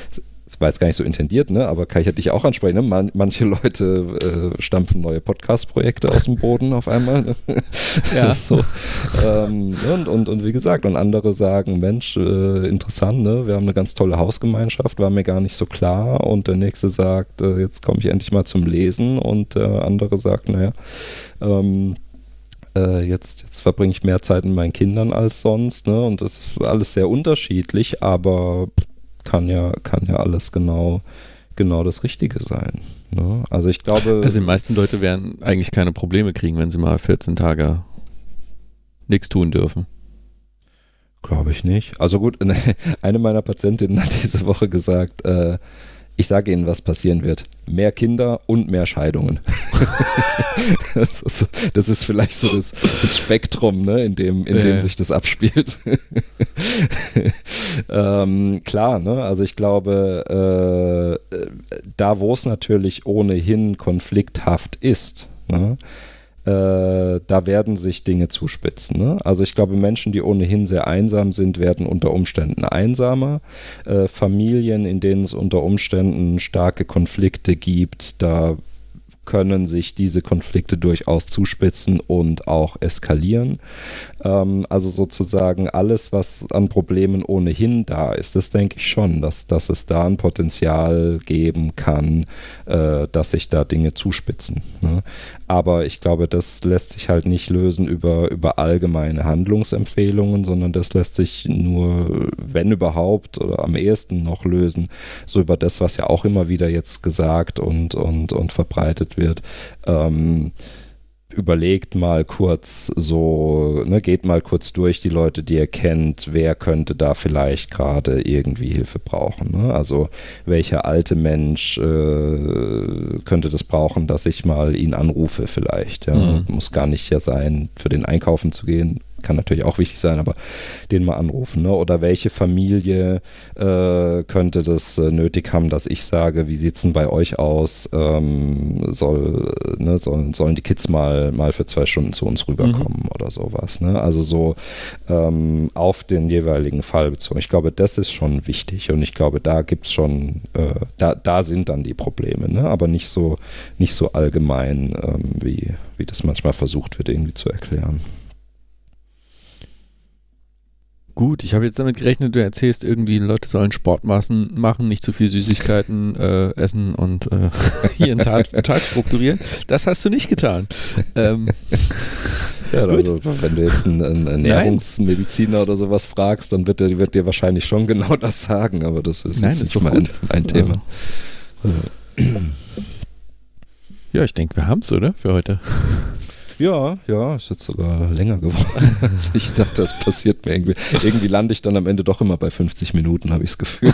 war jetzt gar nicht so intendiert, ne? aber kann ich ja dich auch ansprechen. Ne? Man, manche Leute äh, stampfen neue Podcast-Projekte aus dem Boden auf einmal. Ne? Ja. so. ähm, und, und, und wie gesagt, und andere sagen, Mensch, äh, interessant, ne? wir haben eine ganz tolle Hausgemeinschaft, war mir gar nicht so klar. Und der nächste sagt, äh, jetzt komme ich endlich mal zum Lesen. Und der andere sagt, naja, ähm, äh, jetzt, jetzt verbringe ich mehr Zeit mit meinen Kindern als sonst. Ne? Und das ist alles sehr unterschiedlich, aber kann ja, kann ja alles genau, genau das Richtige sein. Ne? Also ich glaube. Also die meisten Leute werden eigentlich keine Probleme kriegen, wenn sie mal 14 Tage nichts tun dürfen. Glaube ich nicht. Also gut, eine meiner Patientinnen hat diese Woche gesagt, äh, ich sage Ihnen, was passieren wird. Mehr Kinder und mehr Scheidungen. das, ist, das, ist, vielleicht so das, das Spektrum, ne, in dem, in dem sich das abspielt. ähm, klar, ne? also ich glaube, äh, da wo es natürlich ohnehin konflikthaft ist, ne? äh, da werden sich Dinge zuspitzen. Ne? Also ich glaube, Menschen, die ohnehin sehr einsam sind, werden unter Umständen einsamer. Äh, Familien, in denen es unter Umständen starke Konflikte gibt, da können sich diese Konflikte durchaus zuspitzen und auch eskalieren. Ähm, also sozusagen alles, was an Problemen ohnehin da ist, das denke ich schon, dass, dass es da ein Potenzial geben kann, äh, dass sich da Dinge zuspitzen. Ne? Aber ich glaube, das lässt sich halt nicht lösen über, über allgemeine Handlungsempfehlungen, sondern das lässt sich nur, wenn überhaupt, oder am ehesten noch lösen, so über das, was ja auch immer wieder jetzt gesagt und, und, und verbreitet wird. Ähm, überlegt mal kurz so, ne, geht mal kurz durch die Leute, die ihr kennt, wer könnte da vielleicht gerade irgendwie Hilfe brauchen. Ne? Also welcher alte Mensch äh, könnte das brauchen, dass ich mal ihn anrufe vielleicht. Ja? Mhm. Muss gar nicht ja sein, für den Einkaufen zu gehen, kann natürlich auch wichtig sein, aber den mal anrufen. Ne? Oder welche Familie äh, könnte das äh, nötig haben, dass ich sage, wie sieht es denn bei euch aus? Ähm, soll, ne, sollen, sollen die Kids mal, mal für zwei Stunden zu uns rüberkommen mhm. oder sowas. Ne? Also so ähm, auf den jeweiligen Fall bezogen. Ich glaube, das ist schon wichtig und ich glaube, da gibt es schon, äh, da, da sind dann die Probleme, ne? aber nicht so, nicht so allgemein, ähm, wie, wie das manchmal versucht wird, irgendwie zu erklären. Gut, ich habe jetzt damit gerechnet, du erzählst irgendwie, Leute sollen Sportmaßen machen, nicht zu viel Süßigkeiten äh, essen und äh, ihren Tag, Tag, strukturieren. Das hast du nicht getan. Ähm, ja, also, wenn du jetzt einen, einen Ernährungsmediziner oder sowas fragst, dann wird der wird dir wahrscheinlich schon genau das sagen, aber das ist Nein, jetzt das nicht mein, ein Thema. Ja, ich denke, wir haben es, oder? Für heute. Ja, ja, ist jetzt sogar länger geworden, ich dachte, das passiert mir irgendwie. Irgendwie lande ich dann am Ende doch immer bei 50 Minuten, habe ich das Gefühl.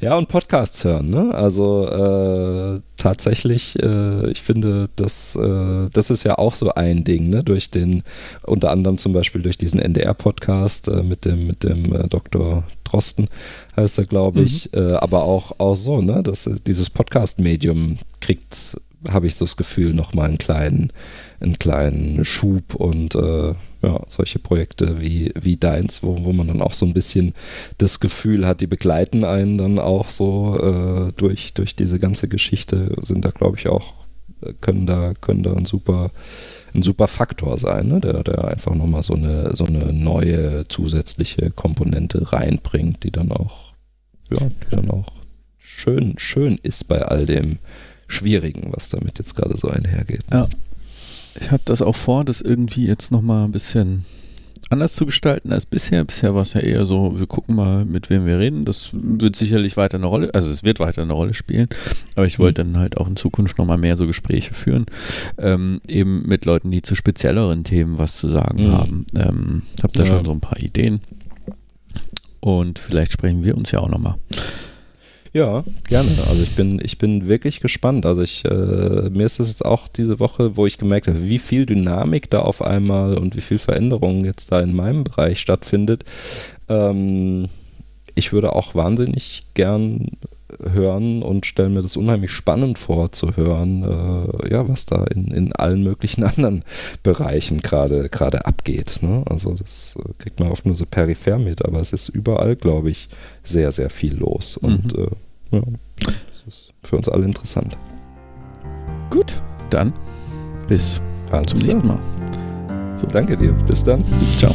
ja, und Podcasts hören, ne? Also äh, tatsächlich, äh, ich finde, das, äh, das ist ja auch so ein Ding, ne? Durch den, unter anderem zum Beispiel durch diesen NDR-Podcast äh, mit dem, mit dem äh, Dr. Drosten heißt er, glaube ich, mhm. Äh, aber auch, auch so, ne? Dass dieses Podcast-Medium kriegt, habe ich so das Gefühl, nochmal einen kleinen, einen kleinen Schub und äh, ja, solche Projekte wie, wie deins, wo, wo man dann auch so ein bisschen das Gefühl hat, die begleiten einen dann auch so äh, durch, durch diese ganze Geschichte, sind da, glaube ich, auch, äh, können da, können da ein super, ein super Faktor sein, ne? der, der einfach nochmal so eine, so eine neue zusätzliche Komponente reinbringt, die dann auch, ja, die dann auch schön, schön ist bei all dem Schwierigen, was damit jetzt gerade so einhergeht. Ja. Ich habe das auch vor, das irgendwie jetzt nochmal ein bisschen anders zu gestalten als bisher. Bisher war es ja eher so, wir gucken mal, mit wem wir reden. Das wird sicherlich weiter eine Rolle, also es wird weiter eine Rolle spielen, aber ich wollte dann halt auch in Zukunft nochmal mehr so Gespräche führen, ähm, eben mit Leuten, die zu spezielleren Themen was zu sagen mhm. haben. Ähm, habe da ja. schon so ein paar Ideen und vielleicht sprechen wir uns ja auch nochmal. Ja, gerne. Also ich bin, ich bin wirklich gespannt. Also ich, äh, mir ist es jetzt auch diese Woche, wo ich gemerkt habe, wie viel Dynamik da auf einmal und wie viel Veränderung jetzt da in meinem Bereich stattfindet. Ähm, ich würde auch wahnsinnig gern hören und stelle mir das unheimlich spannend vor zu hören, äh, ja, was da in, in allen möglichen anderen Bereichen gerade gerade abgeht. Ne? Also das äh, kriegt man oft nur so peripher mit, aber es ist überall, glaube ich, sehr, sehr viel los. Und mhm. äh, ja, das ist für uns alle interessant. Gut, dann bis Alles zum nächsten Mal. So. Danke dir. Bis dann. Ciao.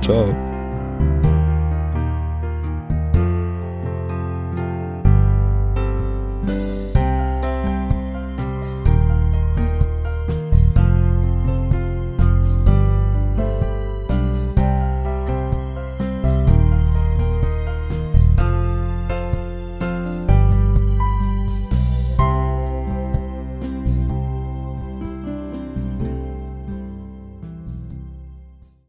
Ciao.